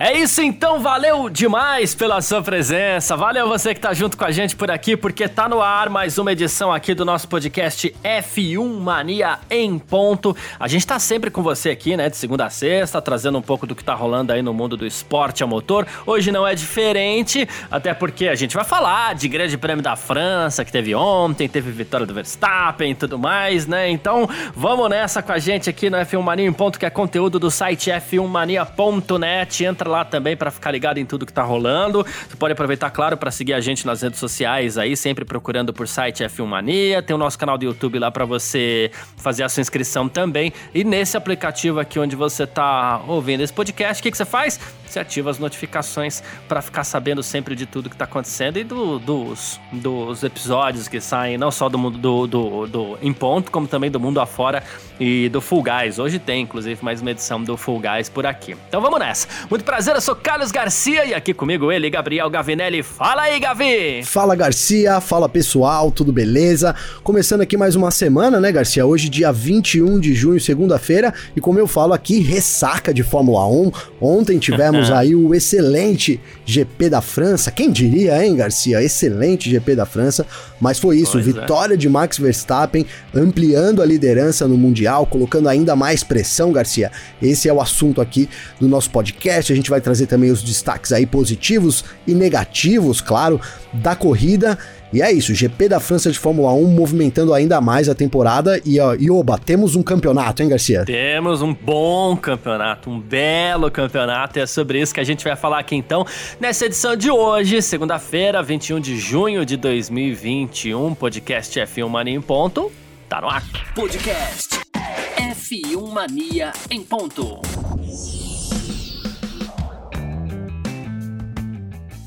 É isso então, valeu demais pela sua presença. Valeu você que tá junto com a gente por aqui, porque tá no ar mais uma edição aqui do nosso podcast F1 Mania em ponto. A gente tá sempre com você aqui, né, de segunda a sexta, trazendo um pouco do que tá rolando aí no mundo do esporte a motor. Hoje não é diferente, até porque a gente vai falar de Grande Prêmio da França que teve ontem, teve vitória do Verstappen e tudo mais, né? Então, vamos nessa com a gente aqui no F1 Mania em ponto, que é conteúdo do site f1mania.net. Entra lá também para ficar ligado em tudo que tá rolando. Você pode aproveitar, claro, para seguir a gente nas redes sociais aí, sempre procurando por site F1 Mania. Tem o nosso canal do YouTube lá para você fazer a sua inscrição também. E nesse aplicativo aqui onde você tá ouvindo esse podcast, o que, que você faz? Você ativa as notificações para ficar sabendo sempre de tudo que tá acontecendo e do, dos, dos episódios que saem, não só do mundo do, do, do Em Ponto, como também do mundo afora e do Full Guys. Hoje tem, inclusive, mais uma edição do Full Guys por aqui. Então vamos nessa. Muito prazer, eu sou Carlos Garcia e aqui comigo ele, Gabriel Gavinelli. Fala aí, Gavi! Fala, Garcia. Fala, pessoal. Tudo beleza? Começando aqui mais uma semana, né, Garcia? Hoje, dia 21 de junho, segunda-feira. E como eu falo aqui, ressaca de Fórmula 1. Ontem tivemos aí o excelente GP da França. Quem diria, hein, Garcia? Excelente GP da França. Mas foi isso, Pois é. vitória de Max Verstappen, ampliando a liderança no Mundial, colocando ainda mais pressão, Garcia. Esse é o assunto aqui do nosso podcast. A gente vai trazer também os destaques aí positivos e negativos, claro, da corrida. E é isso, GP da França de Fórmula 1 movimentando ainda mais a temporada. E, ó, e oba, temos um campeonato, hein, Garcia? Temos um bom campeonato, um belo campeonato, e é sobre isso que a gente vai falar aqui então, nessa edição de hoje, segunda-feira, 21 de junho de 2021, podcast F1 Mania em ponto, tá no ar. Podcast F1 Mania em ponto.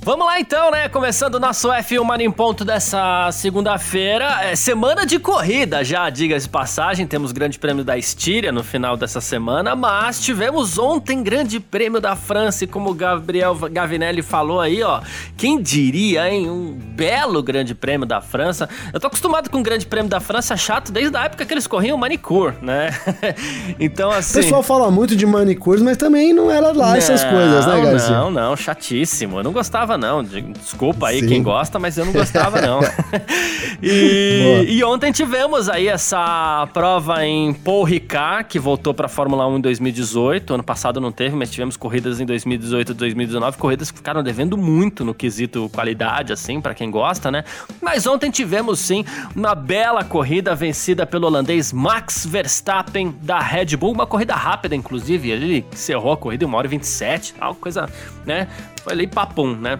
Vamos lá então, né? Começando o nosso F1 Mania em ponto dessa segunda-feira. É semana de corrida já, diga-se de passagem. Temos grande prêmio da Estíria no final dessa semana, mas tivemos ontem grande prêmio da França e como o Gabriel Gavinelli falou aí, ó, quem diria, hein? Um belo grande prêmio da França. Eu tô acostumado com o grande prêmio da França chato desde a época que eles corriam manicure, né? então O assim... pessoal fala muito de manicures, mas também não era lá essas coisas, né, Garcia? Não, não, chatíssimo. Eu não gostava, não. De- Desculpa aí Sim. quem gosta, mas eu não gostava, não. E, e ontem tivemos aí essa prova em Paul Ricard, que voltou pra Fórmula 1 em 2018. Ano passado não teve, mas tivemos corridas em 2018 e 2019. Corridas que ficaram devendo muito no quesito qualidade, assim, pra quem gosta, né? Mas ontem tivemos sim uma bela corrida vencida pelo holandês Max Verstappen da Red Bull. Uma corrida rápida, inclusive. Ele encerrou a corrida em 1 hora e 27, tal, coisa, né? Foi ali papum, né?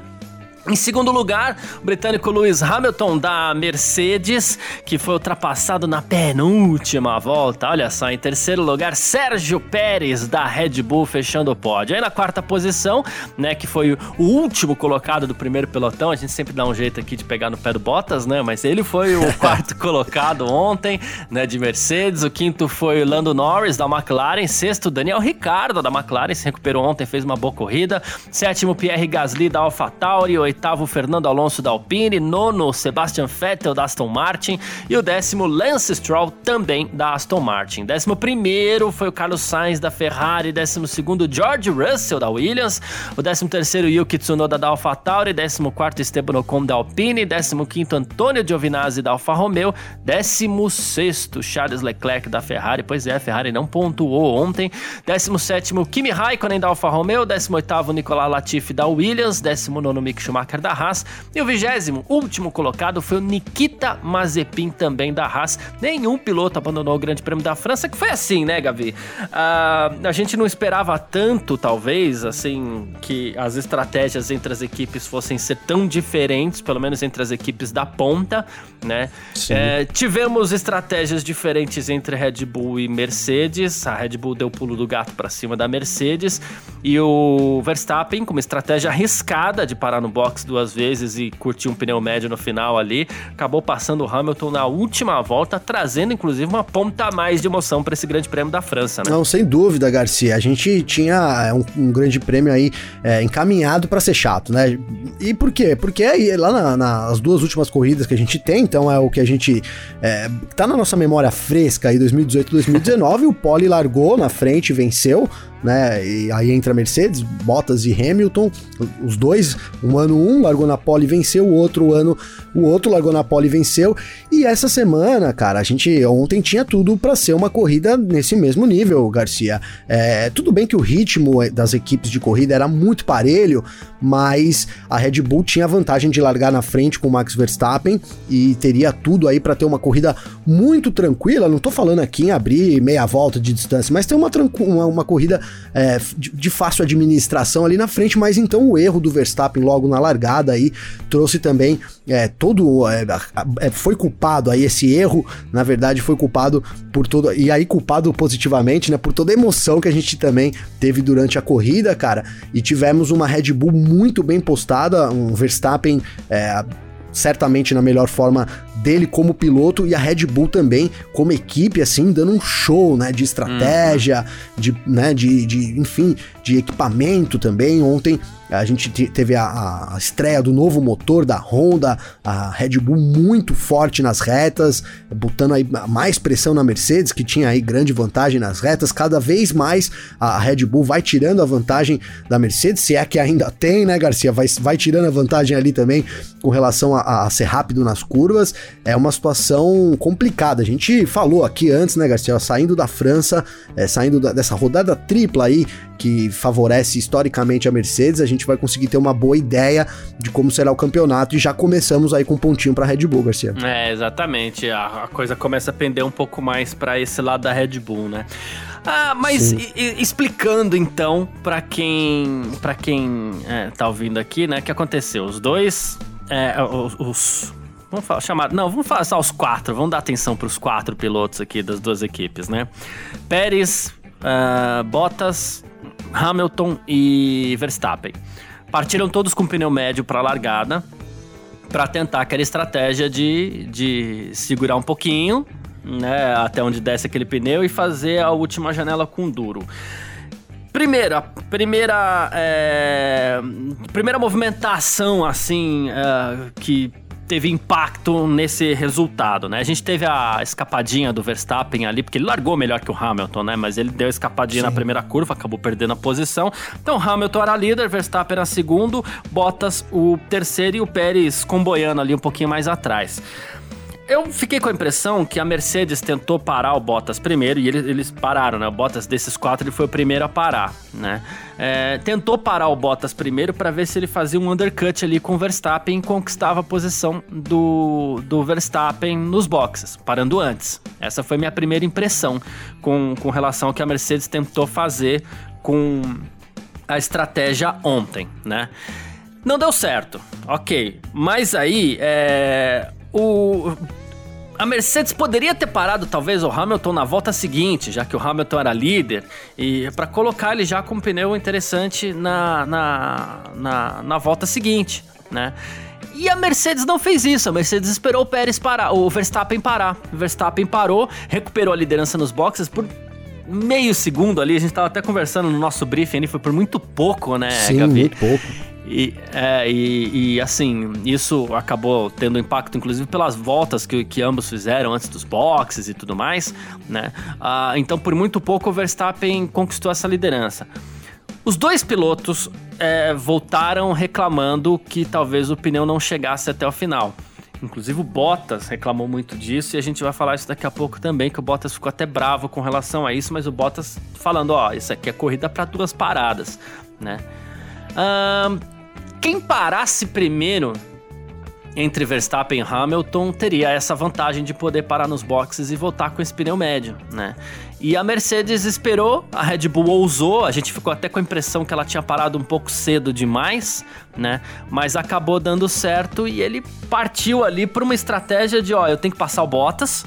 Em segundo lugar, o britânico Lewis Hamilton da Mercedes, que foi ultrapassado na penúltima volta. Olha só, em terceiro lugar, Sérgio Pérez da Red Bull fechando o pódio. Aí na quarta posição, né, que foi o último colocado do primeiro pelotão. A gente sempre dá um jeito aqui de pegar no pé do Bottas, né? Mas ele foi o quarto colocado ontem, né, de Mercedes. O quinto foi o Lando Norris da McLaren. Sexto, Daniel Ricciardo da McLaren, se recuperou ontem, fez uma boa corrida. Sétimo, Pierre Gasly da AlphaTauri. Oitavo, Fernando Alonso da Alpine. Nono, Sebastian Vettel da Aston Martin. E o décimo, Lance Stroll, também da Aston Martin. Décimo primeiro foi o Carlos Sainz da Ferrari. Décimo segundo, George Russell da Williams. O décimo terceiro, Yuki Tsunoda da AlphaTauri. Décimo quarto, Esteban Ocon da Alpine. Décimo quinto, Antônio Giovinazzi da Alfa Romeo. Décimo sexto, Charles Leclerc da Ferrari. Pois é, a Ferrari não pontuou ontem. Décimo sétimo, Kimi Raikkonen da Alfa Romeo. Décimo oitavo, Nicolas Latifi da Williams. Décimo nono, Mick Schumacher da Haas. E o vigésimo, último colocado, foi o Nikita Mazepin também da Haas. Nenhum piloto abandonou o Grande Prêmio da França, que foi assim, né, Gavi? Ah, a gente não esperava tanto, talvez, assim, que as estratégias entre as equipes fossem ser tão diferentes, pelo menos entre as equipes da ponta, né? É, tivemos estratégias diferentes entre Red Bull e Mercedes. A Red Bull deu o pulo do gato para cima da Mercedes e o Verstappen com uma estratégia arriscada de parar no box box duas vezes e curtiu um pneu médio no final ali. Acabou passando o Hamilton na última volta, trazendo inclusive uma ponta a mais de emoção para esse Grande Prêmio da França, né? Não, sem dúvida, Garcia. A gente tinha é, um, um Grande Prêmio aí é, encaminhado para ser chato, né? E por quê? Porque aí, lá na, nas duas últimas corridas que a gente tem, então é o que a gente é, tá na nossa memória fresca aí, 2018 e 2019, o Pole largou na frente, venceu, né? E aí entra Mercedes, Bottas e Hamilton, os dois, um ano um largou na pole e venceu, o outro ano o outro largou na pole e venceu. E essa semana, cara, a gente ontem tinha tudo para ser uma corrida nesse mesmo nível, Garcia. É, tudo bem que o ritmo das equipes de corrida era muito parelho, mas a Red Bull tinha a vantagem de largar na frente com o Max Verstappen e teria tudo aí para ter uma corrida muito tranquila. Não tô falando aqui em abrir meia volta de distância, mas ter uma, uma, uma corrida é, de, de, fácil administração ali na frente, mas então o erro do Verstappen logo na largada aí trouxe também é, todo. É, é, foi culpado aí, esse erro, na verdade, foi culpado por todo. E aí, culpado positivamente, né? Por toda a emoção que a gente também teve durante a corrida, cara. E tivemos uma Red Bull muito bem postada, um Verstappen. É, certamente na melhor forma dele como piloto e a Red Bull também como equipe, assim, dando um show, né, de estratégia, uhum. de, né, de, de, enfim, de equipamento também. Ontem a gente teve a, a, estreia do novo motor da Honda, a Red Bull muito forte nas retas, botando aí mais pressão na Mercedes, que tinha aí grande vantagem nas retas. Cada vez mais a Red Bull vai tirando a vantagem da Mercedes, se é que ainda tem, né, Garcia? Vai, vai tirando a vantagem ali também com relação a, a ser rápido nas curvas. É uma situação complicada. A gente falou aqui antes, né, Garcia? Saindo da França, é, saindo da, dessa rodada tripla aí que favorece historicamente a Mercedes, a gente vai conseguir ter uma boa ideia de como será o campeonato e já começamos aí com um pontinho para Red Bull, Garcia. É, exatamente. A, a coisa começa a pender um pouco mais para esse lado da Red Bull, né? Ah, mas e, e, explicando então para quem para quem é, tá ouvindo aqui, né, o que aconteceu? Os dois, é, os, os Vamos falar, chamar. Não, vamos falar só os quatro. Vamos dar atenção para os quatro pilotos aqui das duas equipes, né? Pérez, uh, Bottas, Hamilton e Verstappen. Partiram todos com pneu médio para a largada, para tentar aquela estratégia de, de segurar um pouquinho, né, até onde desce aquele pneu e fazer a última janela com duro. Primeira, primeira, é, primeira movimentação assim é, que teve impacto nesse resultado, né? A gente teve a escapadinha do Verstappen ali, porque ele largou melhor que o Hamilton, né? Mas ele deu a escapadinha Sim. na primeira curva, acabou perdendo a posição. Então Hamilton era líder, Verstappen era segundo, Bottas o terceiro e o Pérez comboiando ali um pouquinho mais atrás eu fiquei com a impressão que a Mercedes tentou parar o Bottas primeiro e eles, eles pararam, né? O Bottas desses quatro ele foi o primeiro a parar, né? É, tentou parar o Bottas primeiro para ver se ele fazia um undercut ali com o Verstappen e conquistava a posição do, do Verstappen nos boxes, parando antes. Essa foi minha primeira impressão com, com relação ao que a Mercedes tentou fazer com a estratégia ontem, né? Não deu certo, ok. Mas aí, é, o a Mercedes poderia ter parado talvez o Hamilton na volta seguinte, já que o Hamilton era líder, e para colocar ele já com um pneu interessante na, na, na, na volta seguinte, né? E a Mercedes não fez isso. A Mercedes esperou o Pérez parar, o Verstappen parar. O Verstappen parou, recuperou a liderança nos boxes por meio segundo ali. A gente tava até conversando no nosso briefing ali, foi por muito pouco, né, Sim, Gabi? muito pouco. E, é, e, e, assim, isso acabou tendo impacto, inclusive, pelas voltas que, que ambos fizeram antes dos boxes e tudo mais, né? Ah, então, por muito pouco, o Verstappen conquistou essa liderança. Os dois pilotos é, voltaram reclamando que talvez o pneu não chegasse até o final. Inclusive o Bottas reclamou muito disso e a gente vai falar isso daqui a pouco também, que o Bottas ficou até bravo com relação a isso, mas o Bottas falando, ó, isso aqui é corrida para duas paradas, né? Um, quem parasse primeiro entre Verstappen e Hamilton teria essa vantagem de poder parar nos boxes e voltar com esse pneu médio, né? E a Mercedes esperou, a Red Bull ousou, a gente ficou até com a impressão que ela tinha parado um pouco cedo demais, né? Mas acabou dando certo e ele partiu ali por uma estratégia de, ó, eu tenho que passar o Bottas.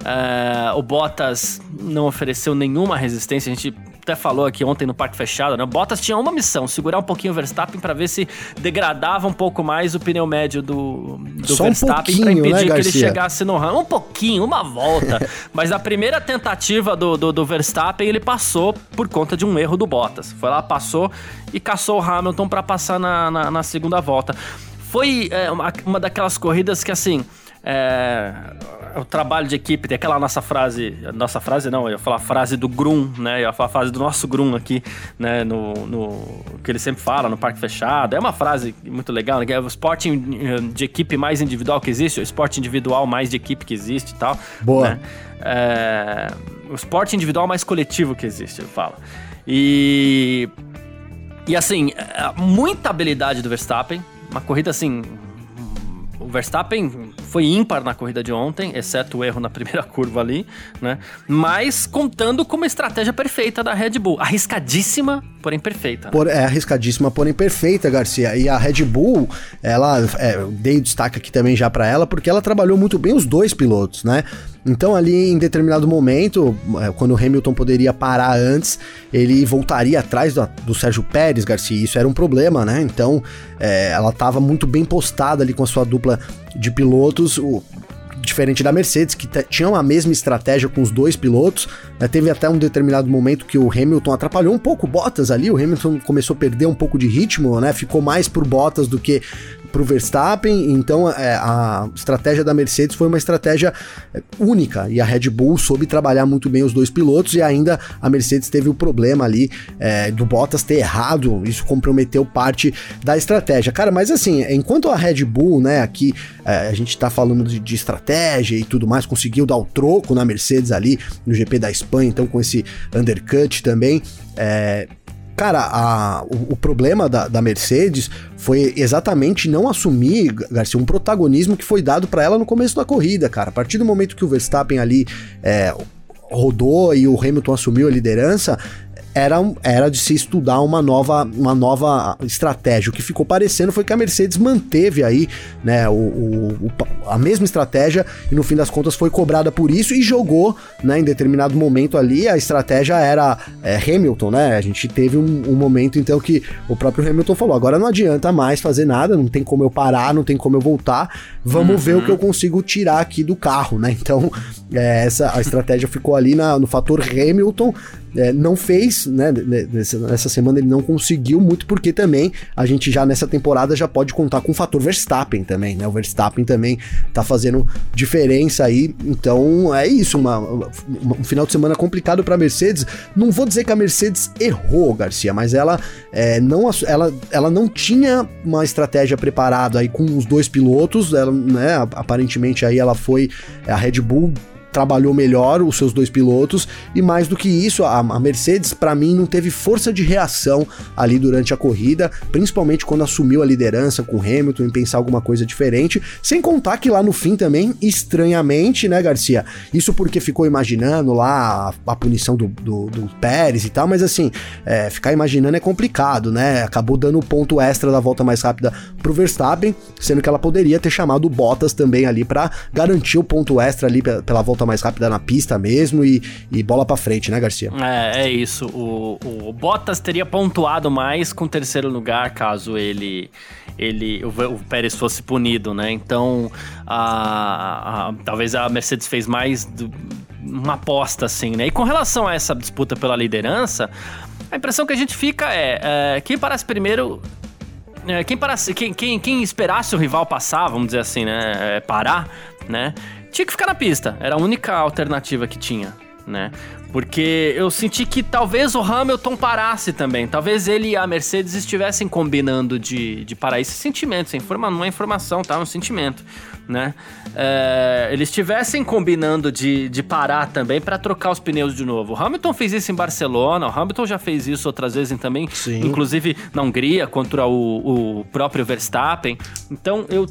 Uh, o Bottas não ofereceu nenhuma resistência, a gente até falou aqui ontem no Parque Fechado, né? O Bottas tinha uma missão, segurar um pouquinho o Verstappen para ver se degradava um pouco mais o pneu médio do, do Verstappen um para impedir né, que ele chegasse no ramo. Um pouquinho, uma volta. Mas a primeira tentativa do, do, do, Verstappen, ele passou por conta de um erro do Bottas. Foi lá, passou e caçou o Hamilton para passar na, na, na, segunda volta. Foi é, uma, uma daquelas corridas que, assim, é, o trabalho de equipe, tem aquela nossa frase, nossa frase não, eu ia falar a frase do Grum, né? Eu ia falar a frase do nosso Grum aqui, né? No, no que ele sempre fala no parque fechado. É uma frase muito legal, né? É o esporte de equipe mais individual que existe, o esporte individual mais de equipe que existe e tal. Boa. Né? É, o esporte individual mais coletivo que existe, ele fala. E e assim, é, muita habilidade do Verstappen, uma corrida assim o Verstappen foi ímpar na corrida de ontem, exceto o erro na primeira curva ali, né? Mas contando com uma estratégia perfeita da Red Bull. Arriscadíssima, porém perfeita. Por, é arriscadíssima, porém perfeita, Garcia. E a Red Bull, ela, é, dei destaque aqui também já para ela, porque ela trabalhou muito bem os dois pilotos, né? Então, ali em determinado momento, é, quando o Hamilton poderia parar antes, ele voltaria atrás do, do Sérgio Pérez, Garcia. Isso era um problema, né? Então, é, ela estava muito bem postada ali com a sua dupla de pilotos. O, diferente da Mercedes, que tinha a mesma estratégia com os dois pilotos. Né? Teve até um determinado momento que o Hamilton atrapalhou um pouco o Bottas ali, o Hamilton começou a perder um pouco de ritmo, né? Ficou mais por Bottas do que para o Verstappen, então é, a estratégia da Mercedes foi uma estratégia é, única e a Red Bull soube trabalhar muito bem os dois pilotos e ainda a Mercedes teve o problema ali é, do Bottas ter errado, isso comprometeu parte da estratégia. Cara, mas assim, enquanto a Red Bull, né, aqui é, a gente está falando de, de, estratégia e tudo mais, conseguiu dar o troco na Mercedes ali no GP da Espanha, então com esse undercut também. É, Cara, a, o, o, problema da, da, Mercedes foi exatamente não assumir, Garcia, um protagonismo que foi dado para ela no começo da corrida, cara. A partir do momento que o Verstappen ali é, rodou e o Hamilton assumiu a liderança, era, era de se estudar uma nova, uma nova estratégia. O que ficou parecendo foi que a Mercedes manteve aí né, o, o, a mesma estratégia e no fim das contas foi cobrada por isso e jogou né, em determinado momento ali. A estratégia era é, Hamilton, né? A gente teve um, um, momento então que o próprio Hamilton falou: agora não adianta mais fazer nada, não tem como eu parar, não tem como eu voltar, vamos uhum. ver o que eu consigo tirar aqui do carro, né? Então, é, essa a estratégia ficou ali na, no fator Hamilton é, não fez, né? Nessa, nessa, semana ele não conseguiu muito, porque também a gente já nessa temporada já pode contar com o fator Verstappen também, né? O Verstappen também tá fazendo diferença aí. Então é isso, uma, uma um final de semana complicado para Mercedes. Não vou dizer que a Mercedes errou, Garcia, mas ela, é, não, ela, ela não tinha uma estratégia preparada aí com os dois pilotos. Ela, né, aparentemente aí ela foi a Red Bull trabalhou melhor os seus dois pilotos e mais do que isso, a, a Mercedes para mim não teve força de reação ali durante a corrida, principalmente quando assumiu a liderança com Hamilton em pensar alguma coisa diferente, sem contar que lá no fim também, estranhamente, né, Garcia? Isso porque ficou imaginando lá a, a punição do, do, do, Pérez e tal, mas assim, é, ficar imaginando é complicado, né? Acabou dando o ponto extra da volta mais rápida pro Verstappen, sendo que ela poderia ter chamado Bottas também ali para garantir o ponto extra ali pela volta mais rápida na pista mesmo e, e bola para frente, né, Garcia? É, é isso. O, o Bottas teria pontuado mais com o terceiro lugar caso ele ele o, o Pérez fosse punido, né? Então, a, a, talvez a Mercedes fez mais do, uma aposta assim, né? E com relação a essa disputa pela liderança, a impressão que a gente fica é, é quem parasse primeiro é, quem, parasse, quem, quem, quem esperasse o rival passar, vamos dizer assim, né? É, parar, né? Tinha que ficar na pista. Era a única alternativa que tinha, né? Porque eu senti que talvez o Hamilton parasse também. Talvez ele e a Mercedes estivessem combinando de, de parar. Esse sentimento, sem informa, não é informação, tá? É um sentimento, né? É, eles estivessem combinando de, de parar também para trocar os pneus de novo. O Hamilton fez isso em Barcelona, o Hamilton já fez isso outras vezes também, Sim. inclusive na Hungria, contra o, o próprio Verstappen. Então eu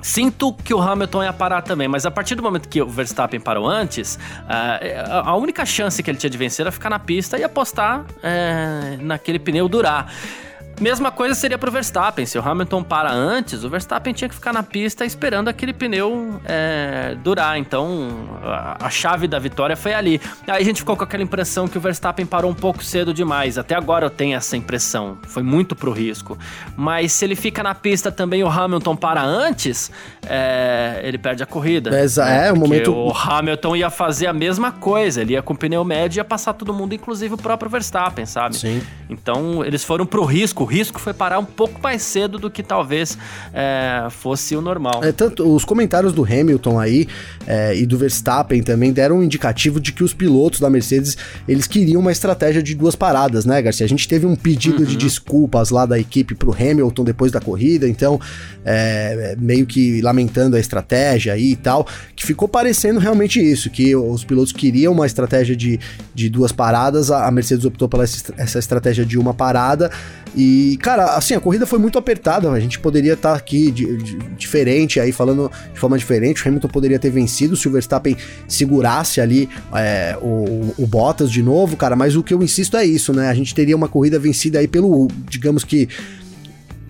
Sinto que o Hamilton ia parar também, mas a partir do momento que o Verstappen parou antes, uh, a única chance que ele tinha de vencer era ficar na pista e apostar uh, naquele pneu durar. Mesma coisa seria pro Verstappen. Se o Hamilton para antes, o Verstappen tinha que ficar na pista esperando aquele pneu é, durar. Então, a, a, chave da vitória foi ali. Aí a gente ficou com aquela impressão que o Verstappen parou um pouco cedo demais. Até agora eu tenho essa impressão. Foi muito pro risco. Mas se ele fica na pista também o Hamilton para antes, é, ele perde a corrida. É, né? é o momento. O Hamilton ia fazer a mesma coisa. Ele ia com o pneu médio e ia passar todo mundo, inclusive o próprio Verstappen, sabe? Sim. Então, eles foram pro risco o risco foi parar um pouco mais cedo do que talvez é, fosse o normal. É, tanto os comentários do Hamilton aí é, e do Verstappen também deram um indicativo de que os pilotos da Mercedes eles queriam uma estratégia de duas paradas, né, Garcia? A gente teve um pedido uhum. de desculpas lá da equipe pro Hamilton depois da corrida, então é, meio que lamentando a estratégia aí e tal, que ficou parecendo realmente isso, que os pilotos queriam uma estratégia de, de duas paradas, a Mercedes optou pela essa estratégia de uma parada e, cara, assim, a corrida foi muito apertada. A gente poderia estar tá aqui de, de, diferente, aí falando de forma diferente. O Hamilton poderia ter vencido se o Verstappen segurasse ali é, o, o Bottas de novo, cara. Mas o que eu insisto é isso, né? A gente teria uma corrida vencida aí pelo, digamos que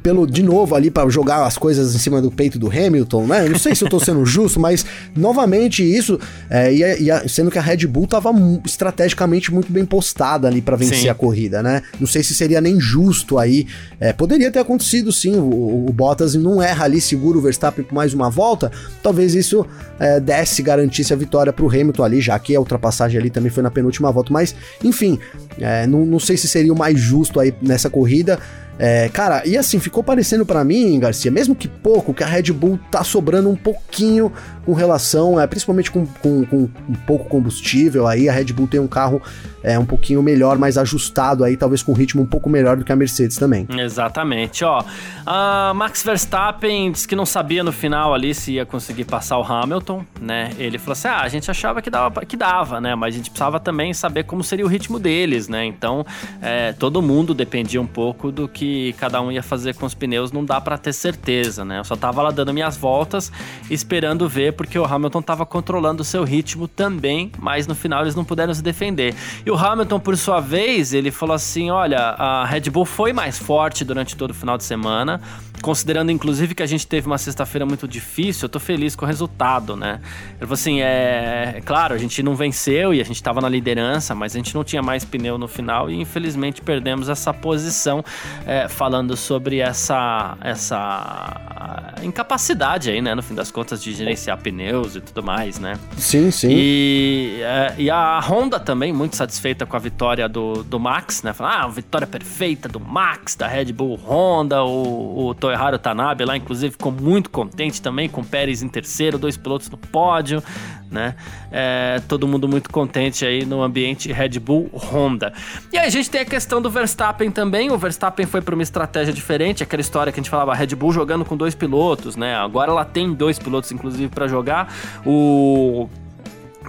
pelo de novo ali para jogar as coisas em cima do peito do Hamilton, né? Eu não sei se eu tô sendo justo, mas novamente isso, é, e, e sendo que a Red Bull tava estrategicamente muito bem postada ali para vencer sim. a corrida, né? Não sei se seria nem justo aí. É, poderia ter acontecido sim, o, o, Bottas não erra ali, segura o Verstappen por mais uma volta. Talvez isso é, desse, garantisse a vitória pro Hamilton ali, já que a ultrapassagem ali também foi na penúltima volta. Mas, enfim, é, não, não sei se seria o mais justo aí nessa corrida. É, cara, e assim, ficou parecendo para mim, Garcia, mesmo que pouco, que a Red Bull tá sobrando um pouquinho com relação, é, principalmente com, com, com um pouco combustível aí, a Red Bull tem um carro é, um pouquinho melhor, mais ajustado aí, talvez com um ritmo um pouco melhor do que a Mercedes também. Exatamente, ó. A Max Verstappen disse que não sabia no final ali se ia conseguir passar o Hamilton, né? Ele falou assim: ah, a gente achava que dava, que dava, né? Mas a gente precisava também saber como seria o ritmo deles, né? Então, é, todo mundo dependia um pouco do que que cada um ia fazer com os pneus não dá para ter certeza, né? Eu só tava lá dando minhas voltas, esperando ver, porque o Hamilton tava controlando o seu ritmo também, mas no final eles não puderam se defender. E o Hamilton, por sua vez, ele falou assim: olha, a Red Bull foi mais forte durante todo o final de semana, considerando inclusive que a gente teve uma sexta-feira muito difícil, eu tô feliz com o resultado, né? Ele falou assim: é, é claro, a gente não venceu e a gente tava na liderança, mas a gente não tinha mais pneu no final e infelizmente perdemos essa posição. É, é, falando sobre essa, essa incapacidade aí, né, no fim das contas, de gerenciar pneus e tudo mais, né? Sim, sim. E, é, e a Honda também, muito satisfeita com a vitória do, do Max, né? Falando, ah, vitória perfeita do Max, da Red Bull Honda, o, o Toyoharu Tanabe lá, inclusive, ficou muito contente também, com o Pérez em terceiro, dois pilotos no pódio, né? É, todo mundo muito contente aí no ambiente Red Bull Honda. E aí a gente tem a questão do Verstappen também. O Verstappen foi para uma estratégia diferente, aquela história que a gente falava, Red Bull jogando com dois pilotos, né? Agora ela tem dois pilotos, inclusive, para jogar. O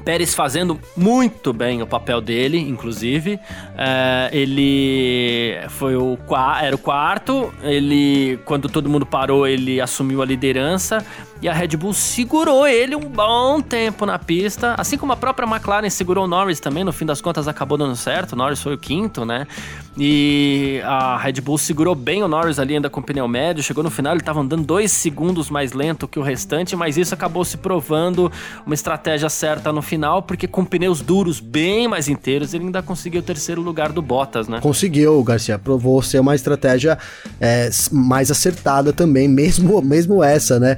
Pérez fazendo muito bem o papel dele, inclusive. É, ele foi o era o quarto. Ele, quando todo mundo parou, ele assumiu a liderança e a Red Bull segurou ele um bom tempo na pista, assim como a própria McLaren segurou o Norris também, no fim das contas acabou dando certo, o Norris foi o quinto, né? E a Red Bull segurou bem o Norris ali ainda com pneu médio, chegou no final, ele estava andando dois segundos mais lento que o restante, mas isso acabou se provando uma estratégia certa no final, porque com pneus duros bem mais inteiros, ele ainda conseguiu o terceiro lugar do Bottas, né? Conseguiu, Garcia, provou ser uma estratégia é, mais acertada também, mesmo, mesmo essa, né?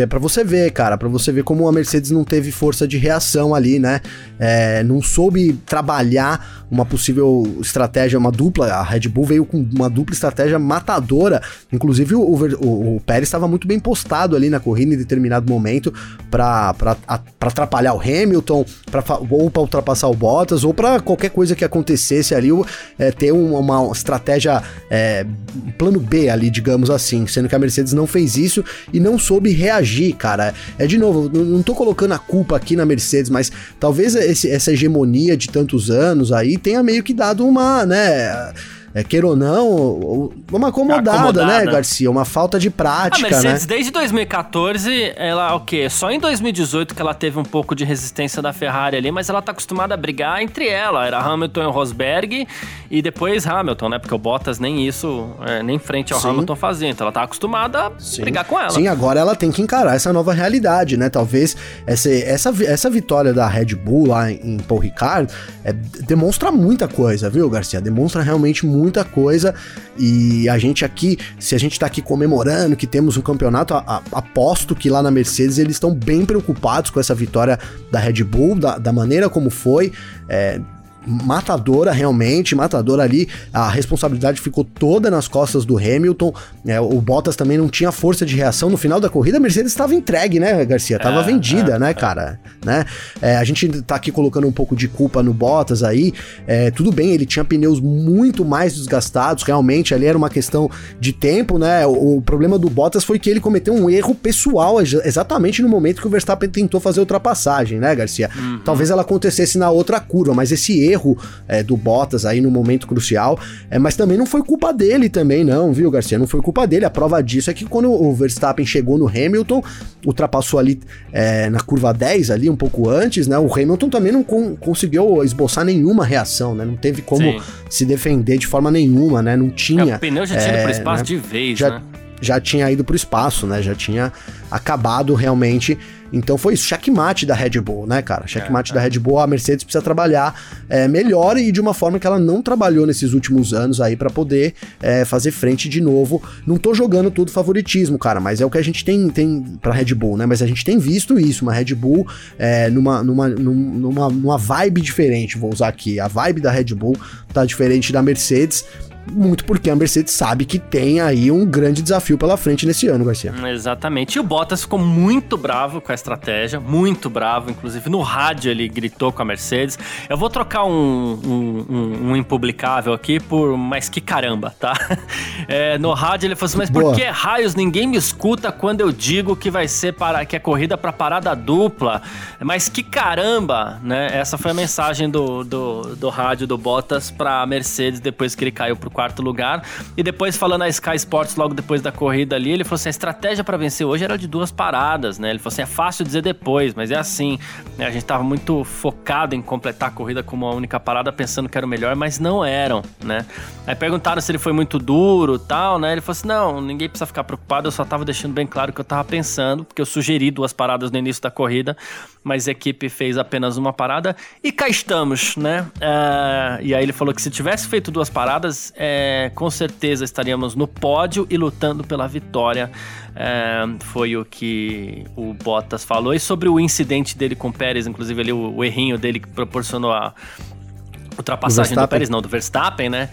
Que é para você ver, cara, para você ver como a Mercedes não teve força de reação ali, né? É, não soube trabalhar uma possível estratégia, uma dupla. A Red Bull veio com uma dupla estratégia matadora. Inclusive, o, o, o Pérez estava muito bem postado ali na corrida em determinado momento para atrapalhar o Hamilton, pra, ou para ultrapassar o Bottas, ou para qualquer coisa que acontecesse ali, é, ter uma, uma estratégia, é, plano B ali, digamos assim. Sendo que a Mercedes não fez isso e não soube reagir agir, cara. É de novo, não tô colocando a culpa aqui na Mercedes, mas talvez esse, essa hegemonia de tantos anos aí tenha meio que dado uma, né? É, queira ou não, uma acomodada, acomodada, né, Garcia? Uma falta de prática, a Mercedes, né? desde 2014, ela, o quê? Só em 2018 que ela teve um pouco de resistência da Ferrari ali, mas ela tá acostumada a brigar entre ela. Era Hamilton e Rosberg, e depois Hamilton, né? Porque o Bottas nem isso, é, nem frente ao Sim. Hamilton fazia. Então ela tá acostumada a Sim. brigar com ela. Sim, agora ela tem que encarar essa nova realidade, né? Talvez essa, essa, essa vitória da Red Bull lá em Paul Ricard é, demonstra muita coisa, viu, Garcia? Demonstra realmente muita coisa. E a gente aqui, se a gente tá aqui comemorando que temos um campeonato, a, a, aposto que lá na Mercedes eles estão bem preocupados com essa vitória da Red Bull, da, da maneira como foi. É, matadora realmente, matadora ali. A responsabilidade ficou toda nas costas do Hamilton. É, o Bottas também não tinha força de reação no final da corrida. A Mercedes estava entregue, né, Garcia? Tava é, vendida, é, né, é. cara? Né? É, a gente tá aqui colocando um pouco de culpa no Bottas aí. É, tudo bem, ele tinha pneus muito mais desgastados, realmente. Ali era uma questão de tempo, né? O, o problema do Bottas foi que ele cometeu um erro pessoal exatamente no momento que o Verstappen tentou fazer ultrapassagem, né, Garcia? Uhum. Talvez ela acontecesse na outra curva, mas esse erro erro é, do Bottas aí no momento crucial, é, mas também não foi culpa dele também não, viu, Garcia? Não foi culpa dele. A prova disso é que quando o Verstappen chegou no Hamilton, ultrapassou ali é, na curva 10 ali um pouco antes, né? O Hamilton também não con conseguiu esboçar nenhuma reação, né? Não teve como Sim. se defender de forma nenhuma, né? Não tinha. É, o pneu já tinha ido pro é, espaço né? de vez, já, né? Já tinha ido pro espaço, né? Já tinha acabado realmente então foi isso, checkmate da Red Bull, né, cara? Checkmate é, da Red Bull, a Mercedes precisa trabalhar é, melhor e de uma forma que ela não trabalhou nesses últimos anos aí para poder é, fazer frente de novo. Não tô jogando tudo favoritismo, cara, mas é o que a gente tem, tem pra Red Bull, né? Mas a gente tem visto isso, uma Red Bull é, numa, numa, numa, numa vibe diferente, vou usar aqui. A vibe da Red Bull tá diferente da Mercedes muito porque a Mercedes sabe que tem aí um grande desafio pela frente nesse ano, Garcia. Exatamente. E o Bottas ficou muito bravo com a estratégia, muito bravo. Inclusive no rádio ele gritou com a Mercedes. Eu vou trocar um, um, um, um impublicável aqui por mas que caramba, tá? É, no rádio ele falou assim: Mas Boa. por que raios ninguém me escuta quando eu digo que vai ser para que é corrida para parada dupla? Mas que caramba, né? Essa foi a mensagem do, do, do rádio do Bottas para a Mercedes depois que ele caiu pro quarto lugar. E depois, falando a Sky Sports logo depois da corrida ali, ele falou assim: a estratégia para vencer hoje era de duas paradas, né? Ele falou assim: é fácil dizer depois, mas é assim. Né? A gente tava muito focado em completar a corrida como uma única parada, pensando que era o melhor, mas não eram, né? Aí perguntaram se ele foi muito duro tal, né? Ele falou assim: não, ninguém precisa ficar preocupado, eu só tava deixando bem claro o que eu tava pensando, porque eu sugeri duas paradas no início da corrida, mas a equipe fez apenas uma parada e cá estamos, né? Uh, e aí ele falou que se tivesse feito duas paradas, é, com certeza estaríamos no pódio e lutando pela vitória. É, foi o que o Bottas falou. E sobre o incidente dele com o Pérez, inclusive ali o, o errinho dele que proporcionou a ultrapassagem do Pérez, não, do Verstappen, né?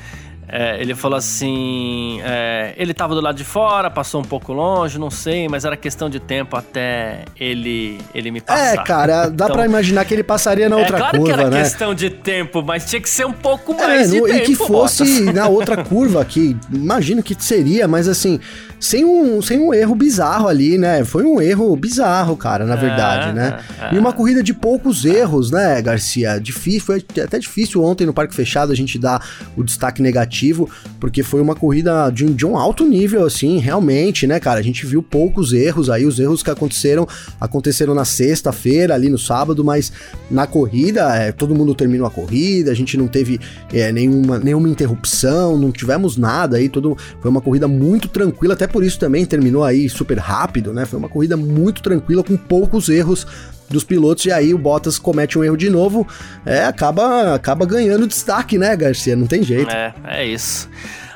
É, ele falou assim: é, ele estava do lado de fora, passou um pouco longe, não sei, mas era questão de tempo até ele, ele me passar. É, cara, dá então, pra imaginar que ele passaria na é outra claro curva, que era né? questão de tempo, mas tinha que ser um pouco é, mais é, de no, tempo. E que fosse na outra curva aqui, imagino que seria, mas assim, sem um, sem um erro bizarro ali, né? Foi um erro bizarro, cara, na verdade, né? E uma corrida de poucos erros, né, Garcia? Difícil, foi até difícil ontem no Parque Fechado a gente dar o destaque negativo negativo, porque foi uma corrida de, de, um alto nível, assim, realmente, né, cara? A gente viu poucos erros aí, os erros que aconteceram, aconteceram na sexta-feira, ali no sábado, mas na corrida, é, todo mundo terminou a corrida, a gente não teve é, nenhuma, nenhuma interrupção, não tivemos nada aí, todo, foi uma corrida muito tranquila, até por isso também terminou aí super rápido, né? Foi uma corrida muito tranquila, com poucos erros dos pilotos, e aí o Bottas comete um erro de novo, é, acaba, acaba ganhando destaque, né, Garcia? Não tem jeito. É, é isso.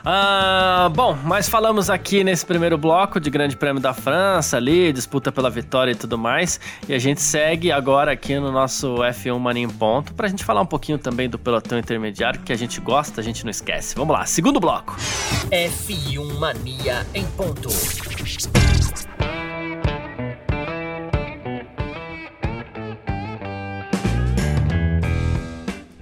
Ah, bom, mas falamos aqui nesse primeiro bloco de Grande Prêmio da França, ali, disputa pela vitória e tudo mais. E a gente segue agora aqui no nosso F1 Mania em Ponto pra gente falar um pouquinho também do pelotão intermediário, que a gente gosta, a gente não esquece. Vamos lá, segundo bloco. F1 Mania em Ponto.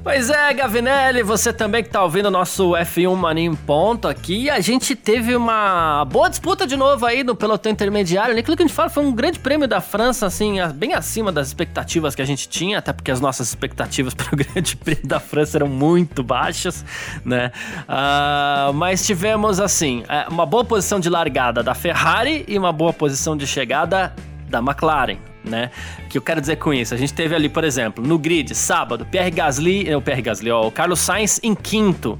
Pois é, Gavinelli, você também que tá ouvindo o nosso F1 Mania em ponto aqui. A gente teve uma boa disputa de novo aí no pelotão intermediário. Aquilo que a gente fala foi um grande prêmio da França, assim, bem acima das expectativas que a gente tinha, até porque as nossas expectativas para o grande prêmio da França eram muito baixas, né? Uh, mas tivemos, assim, é, uma boa posição de largada da Ferrari e uma boa posição de chegada da McLaren né? Que eu quero dizer com isso, a gente teve ali, por exemplo, no grid, sábado, Pierre Gasly, o Pierre Gasly, ó, o Carlos Sainz em quinto,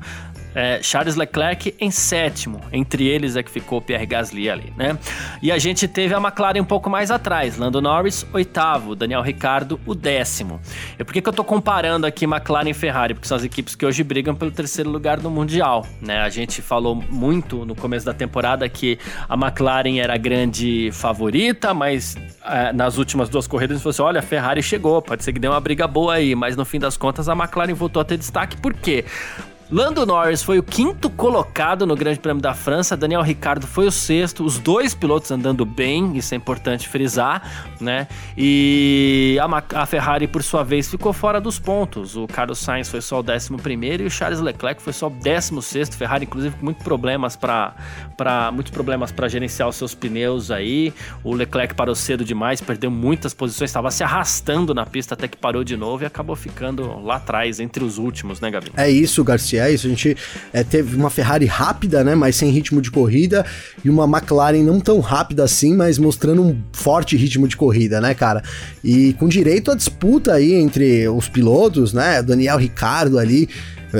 é, Charles Leclerc em sétimo. Entre eles é que ficou Pierre Gasly ali, né? E a gente teve a McLaren um pouco mais atrás. Lando Norris, oitavo. Daniel Ricardo, o décimo. E por que, que eu tô comparando aqui McLaren e Ferrari? Porque são as equipes que hoje brigam pelo terceiro lugar no Mundial, né? A gente falou muito no começo da temporada que a McLaren era a grande favorita, mas é, nas últimas duas corridas a gente falou assim, olha, a Ferrari chegou, pode ser que dê uma briga boa aí, mas no fim das contas a McLaren voltou a ter destaque. Por quê? Lando Norris foi o quinto colocado no Grande Prêmio da França, Daniel Ricciardo foi o sexto, os dois pilotos andando bem, isso é importante frisar, né? E a, a Ferrari, por sua vez, ficou fora dos pontos. O Carlos Sainz foi só o décimo primeiro e o Charles Leclerc foi só o décimo sexto. Ferrari, inclusive, com muitos problemas para muitos problemas para gerenciar os seus pneus aí. O Leclerc parou cedo demais, perdeu muitas posições, estava se arrastando na pista até que parou de novo e acabou ficando lá atrás, entre os últimos, né, Gabi? É isso, Garcia é isso. A gente é, teve uma Ferrari rápida, né, mas sem ritmo de corrida, e uma McLaren não tão rápida assim, mas mostrando um forte ritmo de corrida, né, cara? E com direito à disputa aí entre os pilotos, né, Daniel Ricardo ali,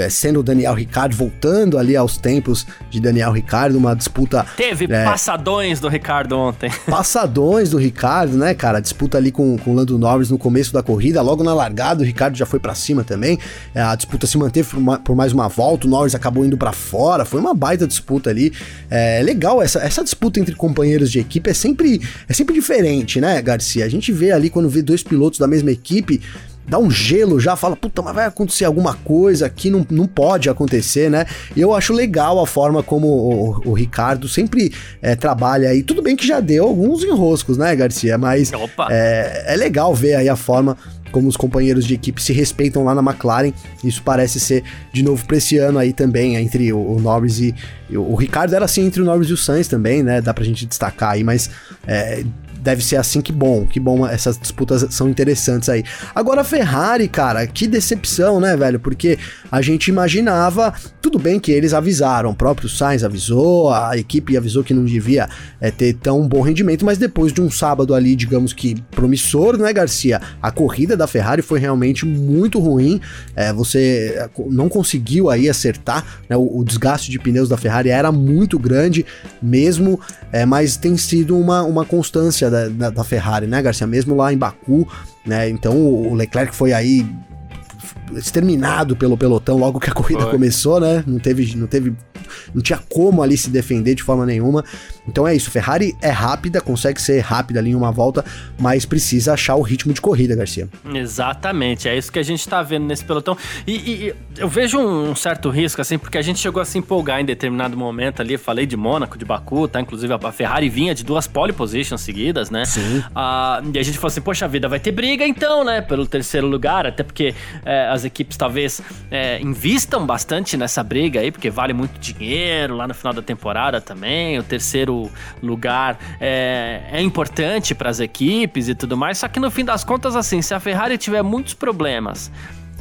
sendo o Daniel Ricardo voltando ali aos tempos de Daniel Ricardo, uma disputa. Teve é, passadões do Ricardo ontem. Passadões do Ricardo, né, cara? Disputa ali com, com o Lando Norris no começo da corrida, logo na largada, o Ricardo já foi para cima também. É, a disputa se manteve por, uma, por, mais uma volta, o Norris acabou indo para fora, foi uma baita disputa ali. É legal, essa, essa disputa entre companheiros de equipe é sempre, é sempre diferente, né, Garcia? A gente vê ali quando vê dois pilotos da mesma equipe dá um gelo já, fala, puta, mas vai acontecer alguma coisa aqui, não, não pode acontecer, né? E eu acho legal a forma como o, o Ricardo sempre é, trabalha aí. Tudo bem que já deu alguns enroscos, né, Garcia? Mas é, é legal ver aí a forma como os companheiros de equipe se respeitam lá na McLaren. Isso parece ser de novo para esse ano aí também, entre o, Norris e, o, o Ricardo era assim entre o Norris e o Sainz também, né? Dá pra gente destacar aí, mas é, deve ser assim que bom, que bom, essas disputas são interessantes aí. Agora a Ferrari, cara, que decepção, né, velho? Porque a gente imaginava, tudo bem que eles avisaram, o próprio Sainz avisou, a equipe avisou que não devia é, ter tão bom rendimento, mas depois de um sábado ali, digamos que promissor, né, Garcia? A corrida da Ferrari foi realmente muito ruim, é, você é, não conseguiu aí acertar, né, o, o, desgaste de pneus da Ferrari era muito grande mesmo, é, mas tem sido uma, uma constância da, da, da, Ferrari, né, Garcia? Mesmo lá em Baku, né? Então o Leclerc foi aí exterminado pelo pelotão logo que a corrida foi. começou, né? Não teve, não teve, não tinha como ali se defender de forma nenhuma. Então é isso, Ferrari é rápida, consegue ser rápida ali em uma volta, mas precisa achar o ritmo de corrida, Garcia. Exatamente, é isso que a gente tá vendo nesse pelotão. E, e eu vejo um certo risco, assim, porque a gente chegou a se empolgar em determinado momento ali. Falei de Mônaco, de Baku, tá? Inclusive a Ferrari vinha de duas pole positions seguidas, né? Sim. Ah, e a gente falou assim, poxa vida, vai ter briga então, né? Pelo terceiro lugar, até porque é, as equipes talvez é, invistam bastante nessa briga aí, porque vale muito dinheiro lá no final da temporada também. O terceiro lugar é, é importante para as equipes e tudo mais. Só que no fim das contas, assim, se a Ferrari tiver muitos problemas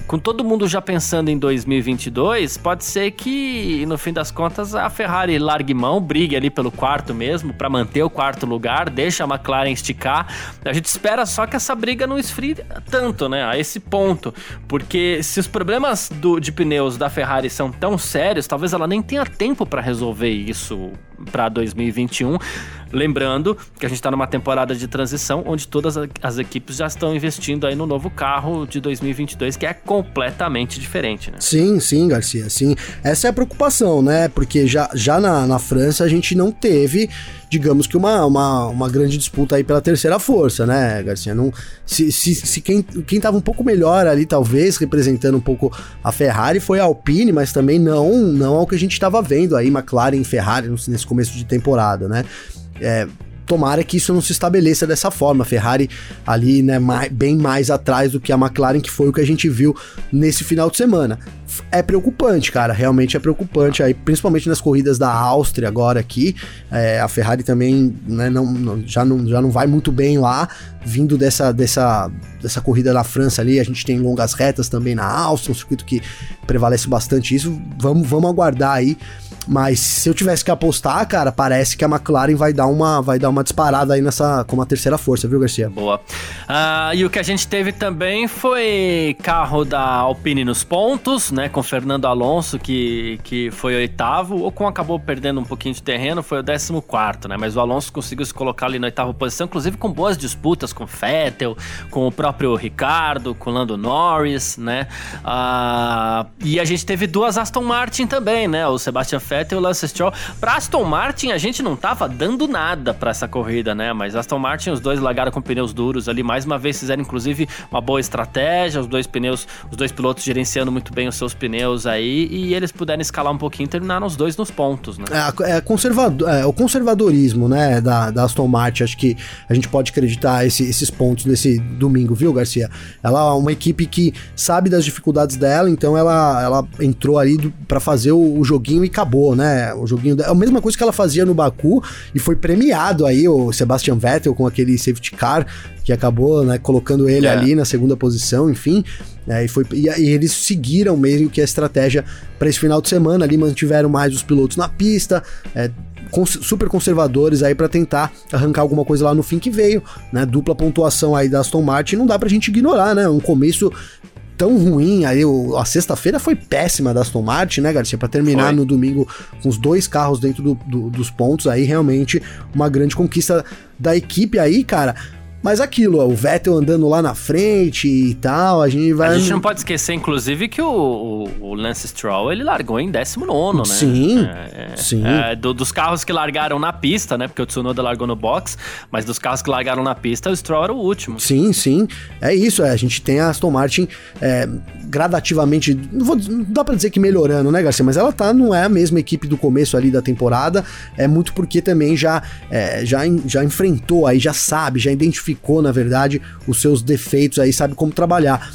com todo mundo já pensando em 2022, pode ser que no fim das contas a Ferrari largue mão, brigue ali pelo quarto mesmo, para manter o quarto lugar, deixa a McLaren esticar. A gente espera só que essa briga não esfrie tanto, né? A esse ponto. Porque se os problemas do, de pneus da Ferrari são tão sérios, talvez ela nem tenha tempo para resolver isso para 2021. Lembrando que a gente está numa temporada de transição onde todas as equipes já estão investindo aí no novo carro de 2022, que é completamente diferente, né? Sim, sim, Garcia, sim. Essa é a preocupação, né? Porque já, já na, na França a gente não teve, digamos que uma, uma, uma grande disputa aí pela terceira força, né, Garcia? Não, se, se, se quem, quem tava um pouco melhor ali, talvez, representando um pouco a Ferrari, foi a Alpine, mas também não, não ao que a gente estava vendo aí, McLaren e Ferrari nesse começo de temporada, né? É, tomara que isso não se estabeleça dessa forma. Ferrari ali, né, mais, bem mais atrás do que a McLaren, que foi o que a gente viu nesse final de semana. É preocupante, cara, realmente é preocupante. Aí, principalmente nas corridas da Áustria agora aqui, é, a Ferrari também né, não, não, já, não, já não vai muito bem lá, vindo dessa, dessa, dessa corrida na França ali. A gente tem longas retas também na Áustria, um circuito que prevalece bastante isso. Vamos, vamos aguardar aí mas se eu tivesse que apostar, cara, parece que a McLaren vai dar uma, vai dar uma disparada aí nessa como a terceira força, viu, Garcia? Boa. Uh, e o que a gente teve também foi carro da Alpine nos pontos, né? Com Fernando Alonso, que, que foi oitavo. O Ocon acabou perdendo um pouquinho de terreno, foi o décimo quarto, né? Mas o Alonso conseguiu se colocar ali na oitava posição, inclusive com boas disputas com Vettel, com o próprio Ricardo, com o Lando Norris, né? Uh, e a gente teve duas Aston Martin também, né? O Sebastian Vettel Vettel e Lance Stroll. Pra Aston Martin, a gente não tava dando nada para essa corrida, né? Mas Aston Martin, os dois largaram com pneus duros ali. Mais uma vez fizeram, inclusive, uma boa estratégia. Os dois pneus, os dois pilotos gerenciando muito bem os seus pneus aí. E eles puderam escalar um pouquinho terminaram os dois nos pontos, né? É, é, conservador, é o conservadorismo, né? Da, da Aston Martin. Acho que a gente pode acreditar esse, esses pontos nesse domingo, viu, Garcia? Ela é uma equipe que sabe das dificuldades dela, então ela, ela entrou ali para fazer o, o joguinho e acabou né? O joguinho é a mesma coisa que ela fazia no Baku e foi premiado aí o Sebastian Vettel com aquele safety car que acabou, né, colocando ele é. ali na segunda posição, enfim. É, e, foi, e, e, eles seguiram meio que a estratégia para esse final de semana ali, mantiveram mais os pilotos na pista, é, super conservadores aí para tentar arrancar alguma coisa lá no fim que veio, né? Dupla pontuação aí da Aston Martin, não dá pra gente ignorar, né? Um começo tão ruim. Aí o, a sexta-feira foi péssima da Aston Martin, né, Garcia? Para terminar foi. no domingo com os dois carros dentro do, do, dos pontos, aí realmente uma grande conquista da equipe aí, cara. Mas aquilo, o Vettel andando lá na frente e tal, a gente vai. A gente não pode esquecer, inclusive, que o, o, Lance Stroll ele largou em 19, né? Sim. É, sim. É, do, dos carros que largaram na pista, né? Porque o Tsunoda largou no box, mas dos carros que largaram na pista, o Stroll era o último. Sim, sim. É isso, é. A gente tem a Aston Martin é, gradativamente. Não, vou, não dá pra dizer que melhorando, né, Garcia? Mas ela tá, não é a mesma equipe do começo ali da temporada. É muito porque também já, é, já, já enfrentou aí, já sabe, já identificou identificou, na verdade, os seus defeitos aí, sabe como trabalhar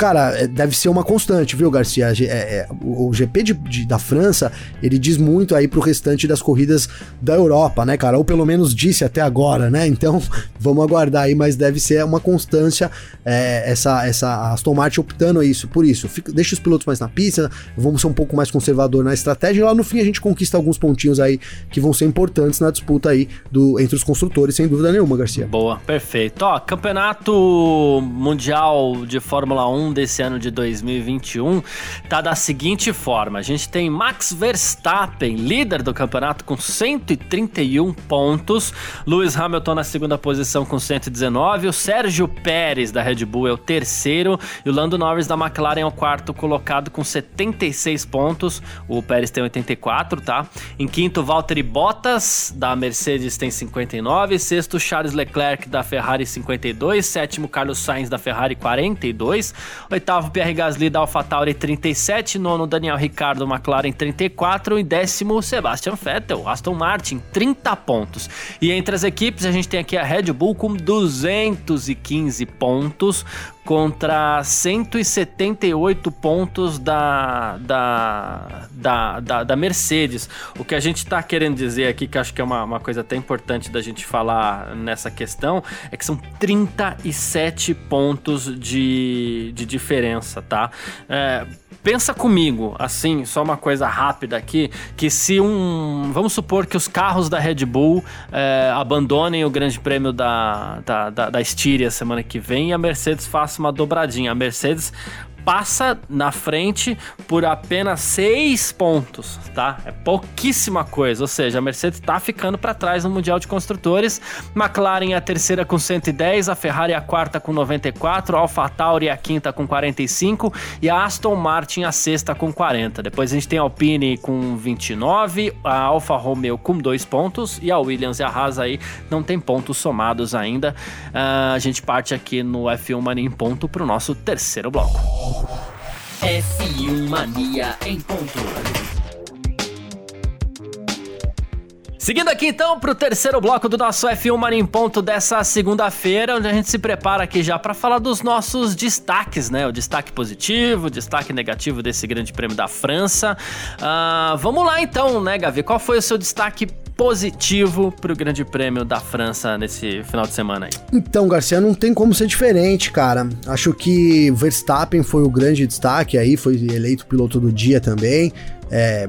cara, é, deve ser uma constante, viu, Garcia? É, é, o GP de, de, da França, ele diz muito aí pro restante das corridas da Europa, né, cara? Ou pelo menos disse até agora, né? Então, vamos aguardar aí, mas deve ser uma constância é, essa, essa Aston Martin optando isso, por isso. Fica, deixa os pilotos mais na pista, vamos ser um pouco mais conservador na estratégia e lá no fim a gente conquista alguns pontinhos aí que vão ser importantes na disputa aí do, entre os construtores, sem dúvida nenhuma, Garcia. Boa, perfeito. Ó, campeonato mundial de Fórmula 1 desse ano de 2021 tá da seguinte forma: a gente tem Max Verstappen, líder do campeonato, com 131 pontos, Lewis Hamilton na segunda posição com 119, o Sérgio Pérez da Red Bull é o terceiro e o Lando Norris da McLaren é o quarto colocado com 76 pontos. O Pérez tem 84, tá? Em quinto, Valtteri Bottas da Mercedes tem 59, sexto, Charles Leclerc da Ferrari 52, sétimo, Carlos Sainz da Ferrari 42. Oitavo, Pierre Gasly da AlphaTauri 37. Nono, Daniel Ricardo McLaren 34. E décimo, Sebastian Vettel, Aston Martin, 30 pontos. E entre as equipes, a gente tem aqui a Red Bull com 215 pontos contra 178 pontos da, da, da, da, da Mercedes. O que a gente está querendo dizer aqui, que acho que é uma, uma coisa até importante da gente falar nessa questão, é que são 37 pontos de, de diferença, tá? É, pensa comigo, assim, só uma coisa rápida aqui, que se um. Vamos supor que os carros da Red Bull é, abandonem o grande prêmio da, da, da, da Estíria semana que vem e a Mercedes faça uma dobradinha. A Mercedes passa na frente por apenas seis pontos, tá? É pouquíssima coisa, ou seja, a Mercedes está ficando para trás no Mundial de Construtores. McLaren é a terceira com 110, a Ferrari é a quarta com 94, a AlphaTauri é a quinta com 45 e a Aston Martin a sexta com 40. Depois a gente tem a Alpine com 29, a Alfa Romeo com dois pontos e a Williams e a Haas aí não tem pontos somados ainda. Uh, a gente parte aqui no F1 Mania em ponto para o nosso terceiro bloco. F1 Mania em ponto. Seguindo aqui então para o terceiro bloco do nosso F1 Mania em Ponto dessa segunda-feira, onde a gente se prepara aqui já para falar dos nossos destaques, né? O destaque positivo, o destaque negativo desse Grande Prêmio da França. Uh, vamos lá então, né, Gavi? Qual foi o seu destaque positivo para o Grande Prêmio da França nesse final de semana aí? Então, Garcia, não tem como ser diferente, cara. Acho que Verstappen foi o grande destaque aí, foi eleito piloto do dia também. É,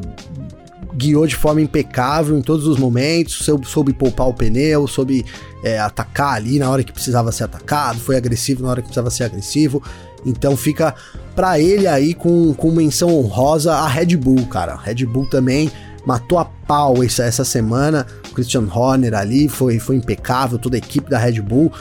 guiou de forma impecável em todos os momentos, soube poupar o pneu, soube é, atacar ali na hora que precisava ser atacado, foi agressivo na hora que precisava ser agressivo. Então fica para ele aí com, com menção honrosa a Red Bull, cara. Red Bull também matou a pau essa, semana. O Christian Horner ali foi, foi impecável, toda a equipe da Red Bull.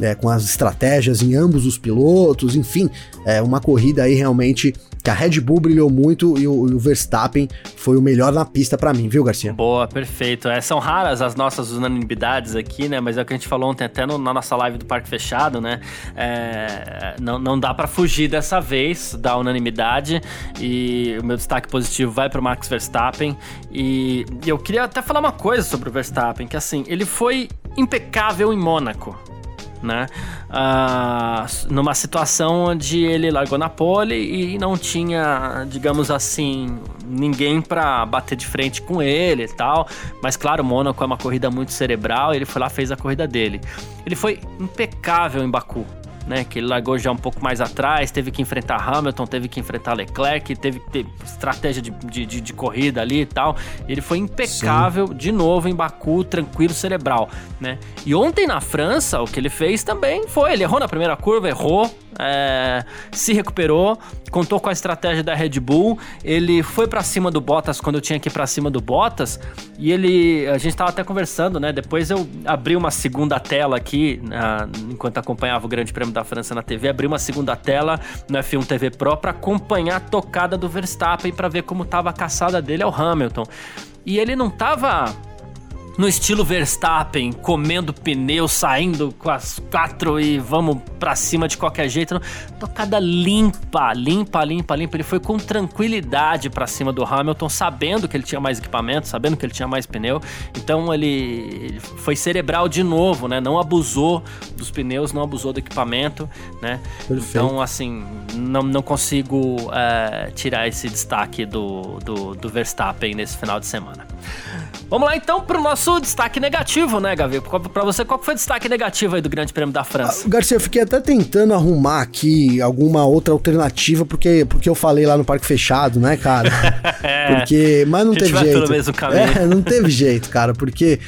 É, com as estratégias em ambos os pilotos, enfim, é uma corrida aí realmente que a Red Bull brilhou muito e o, o Verstappen foi o melhor na pista para mim, viu, Garcia? Boa, perfeito. É, são raras as nossas unanimidades aqui, né? Mas é o que a gente falou ontem até no, na nossa live do Parque Fechado, né? É, não, não dá para fugir dessa vez da unanimidade e o meu destaque positivo vai para Max Verstappen e, e eu queria até falar uma coisa sobre o Verstappen, que assim, ele foi impecável em Mônaco né? Ah, numa situação onde ele largou na pole e não tinha, digamos assim, ninguém para bater de frente com ele e tal. Mas claro, o Mônaco é uma corrida muito cerebral, ele foi lá fez a corrida dele. Ele foi impecável em Baku né? Que ele largou já um pouco mais atrás, teve que enfrentar Hamilton, teve que enfrentar Leclerc, teve que ter estratégia de, de, de, de corrida ali e tal. Ele foi impecável Sim. de novo em Baku, tranquilo, cerebral, né? E ontem na França, o que ele fez também foi, ele errou na primeira curva, errou, é, se recuperou, contou com a estratégia da Red Bull. Ele foi para cima do Bottas quando eu tinha que ir para cima do Bottas. E ele, a gente tava até conversando, né? Depois eu abri uma segunda tela aqui, enquanto acompanhava o Grande Prêmio da França na TV, abri uma segunda tela no F1 TV Pro para acompanhar a tocada do Verstappen para ver como tava a caçada dele ao Hamilton. E ele não tava no estilo Verstappen, comendo pneu, saindo com as quatro e vamos pra cima de qualquer jeito. Tocada limpa, limpa, limpa, limpa. Ele foi com tranquilidade para cima do Hamilton, sabendo que ele tinha mais equipamento, sabendo que ele tinha mais pneu. Então ele, foi cerebral de novo, né? Não abusou dos pneus, não abusou do equipamento, né? Perfeito. Então, assim, não, não consigo é, tirar esse destaque do, do, do Verstappen nesse final de semana. Vamos lá então pro nosso destaque negativo, né, Gavi? Pra você, qual foi o destaque negativo aí do Grande Prêmio da França? Ah, Garcia, eu fiquei até tentando arrumar aqui alguma outra alternativa, porque, porque eu falei lá no Parque Fechado, né, cara? é, porque, mas não teve jeito. Mesmo caminho. É, não teve jeito, cara, porque.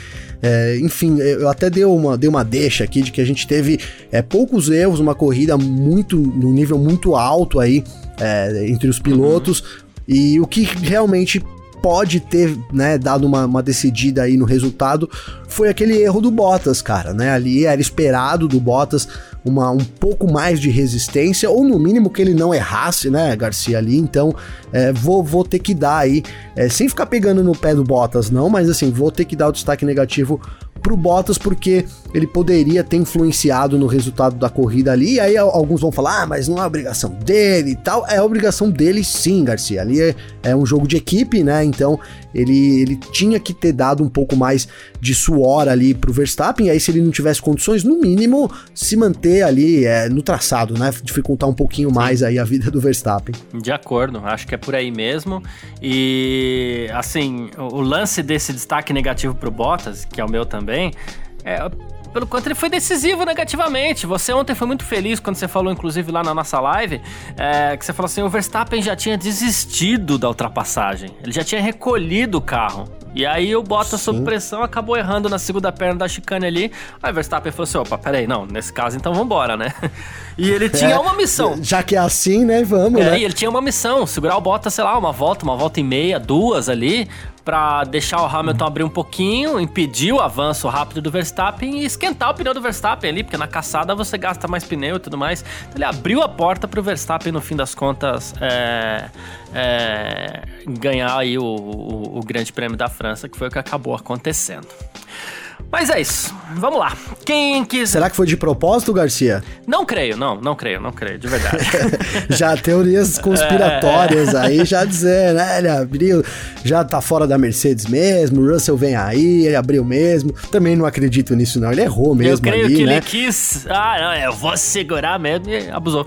É, enfim, eu até dei uma, dei uma deixa aqui de que a gente teve é, poucos erros, uma corrida muito num nível muito alto aí é, entre os pilotos. Uhum. E o que realmente pode ter, né, dado uma, uma decidida aí no resultado foi aquele erro do Bottas, cara, né? Ali era esperado do Bottas uma, um pouco mais de resistência, ou no mínimo que ele não errasse, né, Garcia ali. Então, é, vou, vou ter que dar aí, é, sem ficar pegando no pé do Bottas, não, mas assim, vou ter que dar o destaque negativo pro Bottas porque ele poderia ter influenciado no resultado da corrida ali. E aí alguns vão falar, ah, mas não é obrigação dele e tal. É obrigação dele sim, Garcia. Ali é, é um jogo de equipe, né? Então ele, ele tinha que ter dado um pouco mais de suor ali pro Verstappen. E aí, se ele não tivesse condições, no mínimo, se manter ali é, no traçado, né? Dificultar um pouquinho mais aí a vida do Verstappen. De acordo, acho que é por aí mesmo. E assim, o lance desse destaque negativo pro Bottas, que é o meu também, é, pelo quanto ele foi decisivo negativamente. Você ontem foi muito feliz quando você falou, inclusive lá na nossa live, é, que você falou assim: o Verstappen já tinha desistido da ultrapassagem, ele já tinha recolhido o carro. E aí o Bottas sob pressão acabou errando na segunda perna da chicane ali. Aí o Verstappen falou assim: opa, peraí, não, nesse caso então vambora, né? E ele tinha é, uma missão. Já que é assim, né? Vamos, é, né? E ele tinha uma missão: segurar o Bottas, sei lá, uma volta, uma volta e meia, duas ali, para deixar o Hamilton abrir um pouquinho, impedir o avanço rápido do Verstappen e esquentar o pneu do Verstappen ali, porque na caçada você gasta mais pneu e tudo mais. Então ele abriu a porta para o Verstappen, no fim das contas, é, é, ganhar aí o, o, o Grande Prêmio da França, que foi o que acabou acontecendo. Mas é isso. Vamos lá. Quem quis. Será que foi de propósito, Garcia? Não creio, não, não creio, não creio, de verdade. já teorias conspiratórias é... aí, já dizer, né? Ele abriu, já tá fora da Mercedes mesmo, o Russell vem aí, ele abriu mesmo. Também não acredito nisso, não. Ele errou mesmo. Eu creio ali, que né? ele quis. Ah, não, eu vou segurar mesmo e abusou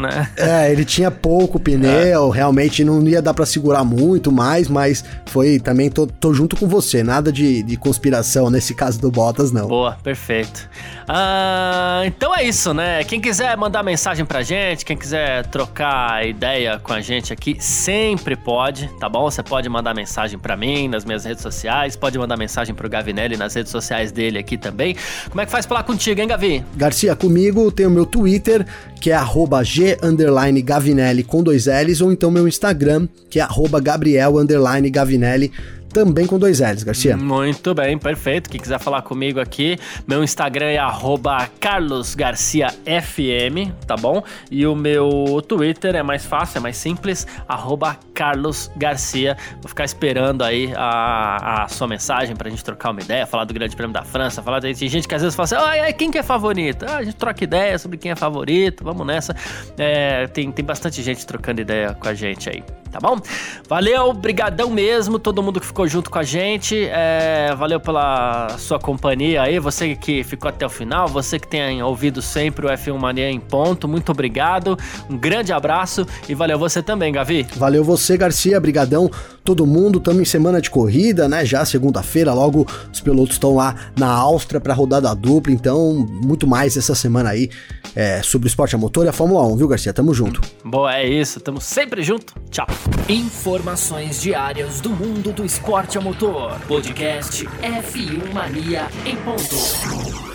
né? É, ele tinha pouco pneu, é. realmente não ia dar para segurar muito mais, mas foi também, tô, tô junto com você, nada de, de conspiração nesse caso do Bottas, não. Boa, perfeito. Ah, então é isso, né? Quem quiser mandar mensagem pra gente, quem quiser trocar ideia com a gente aqui, sempre pode, tá bom? Você pode mandar mensagem para mim nas minhas redes sociais, pode mandar mensagem pro Gavinelli nas redes sociais dele aqui também. Como é que faz falar contigo, hein, Gavi? Garcia, comigo tem o meu Twitter, que é arroba G Gavinelli com dois L's, ou então meu Instagram, que é arroba Gabriel Gavinelli também com dois L's, Garcia. Muito bem, perfeito. Quem quiser falar comigo aqui, meu Instagram é carlosgarciafm, tá bom? E o meu Twitter é mais fácil, é mais simples, carlosgarcia. Vou ficar esperando aí a, a sua mensagem pra gente trocar uma ideia, falar do Grande Prêmio da França, falar de gente que às vezes fala assim, ah, quem que é favorito? Ah, a gente troca ideia sobre quem é favorito, vamos nessa. É, tem, tem bastante gente trocando ideia com a gente aí, tá bom? Valeu, brigadão mesmo, todo mundo que ficou junto com a gente. É, valeu pela sua companhia aí. Você que ficou até o final, você que tem ouvido sempre o F1 Mania em ponto. Muito obrigado. Um grande abraço e valeu você também, Gavi. Valeu você, Garcia. Brigadão todo mundo. Estamos em semana de corrida, né? Já segunda-feira, logo os pilotos estão lá na Áustria para rodada dupla. Então, muito mais essa semana aí é, sobre o esporte a motor e a Fórmula 1, viu, Garcia? Tamo junto. Boa, é isso. Tamo sempre junto. Tchau. Informações diárias do mundo do esporte a motor. Podcast F1 Mania em ponto.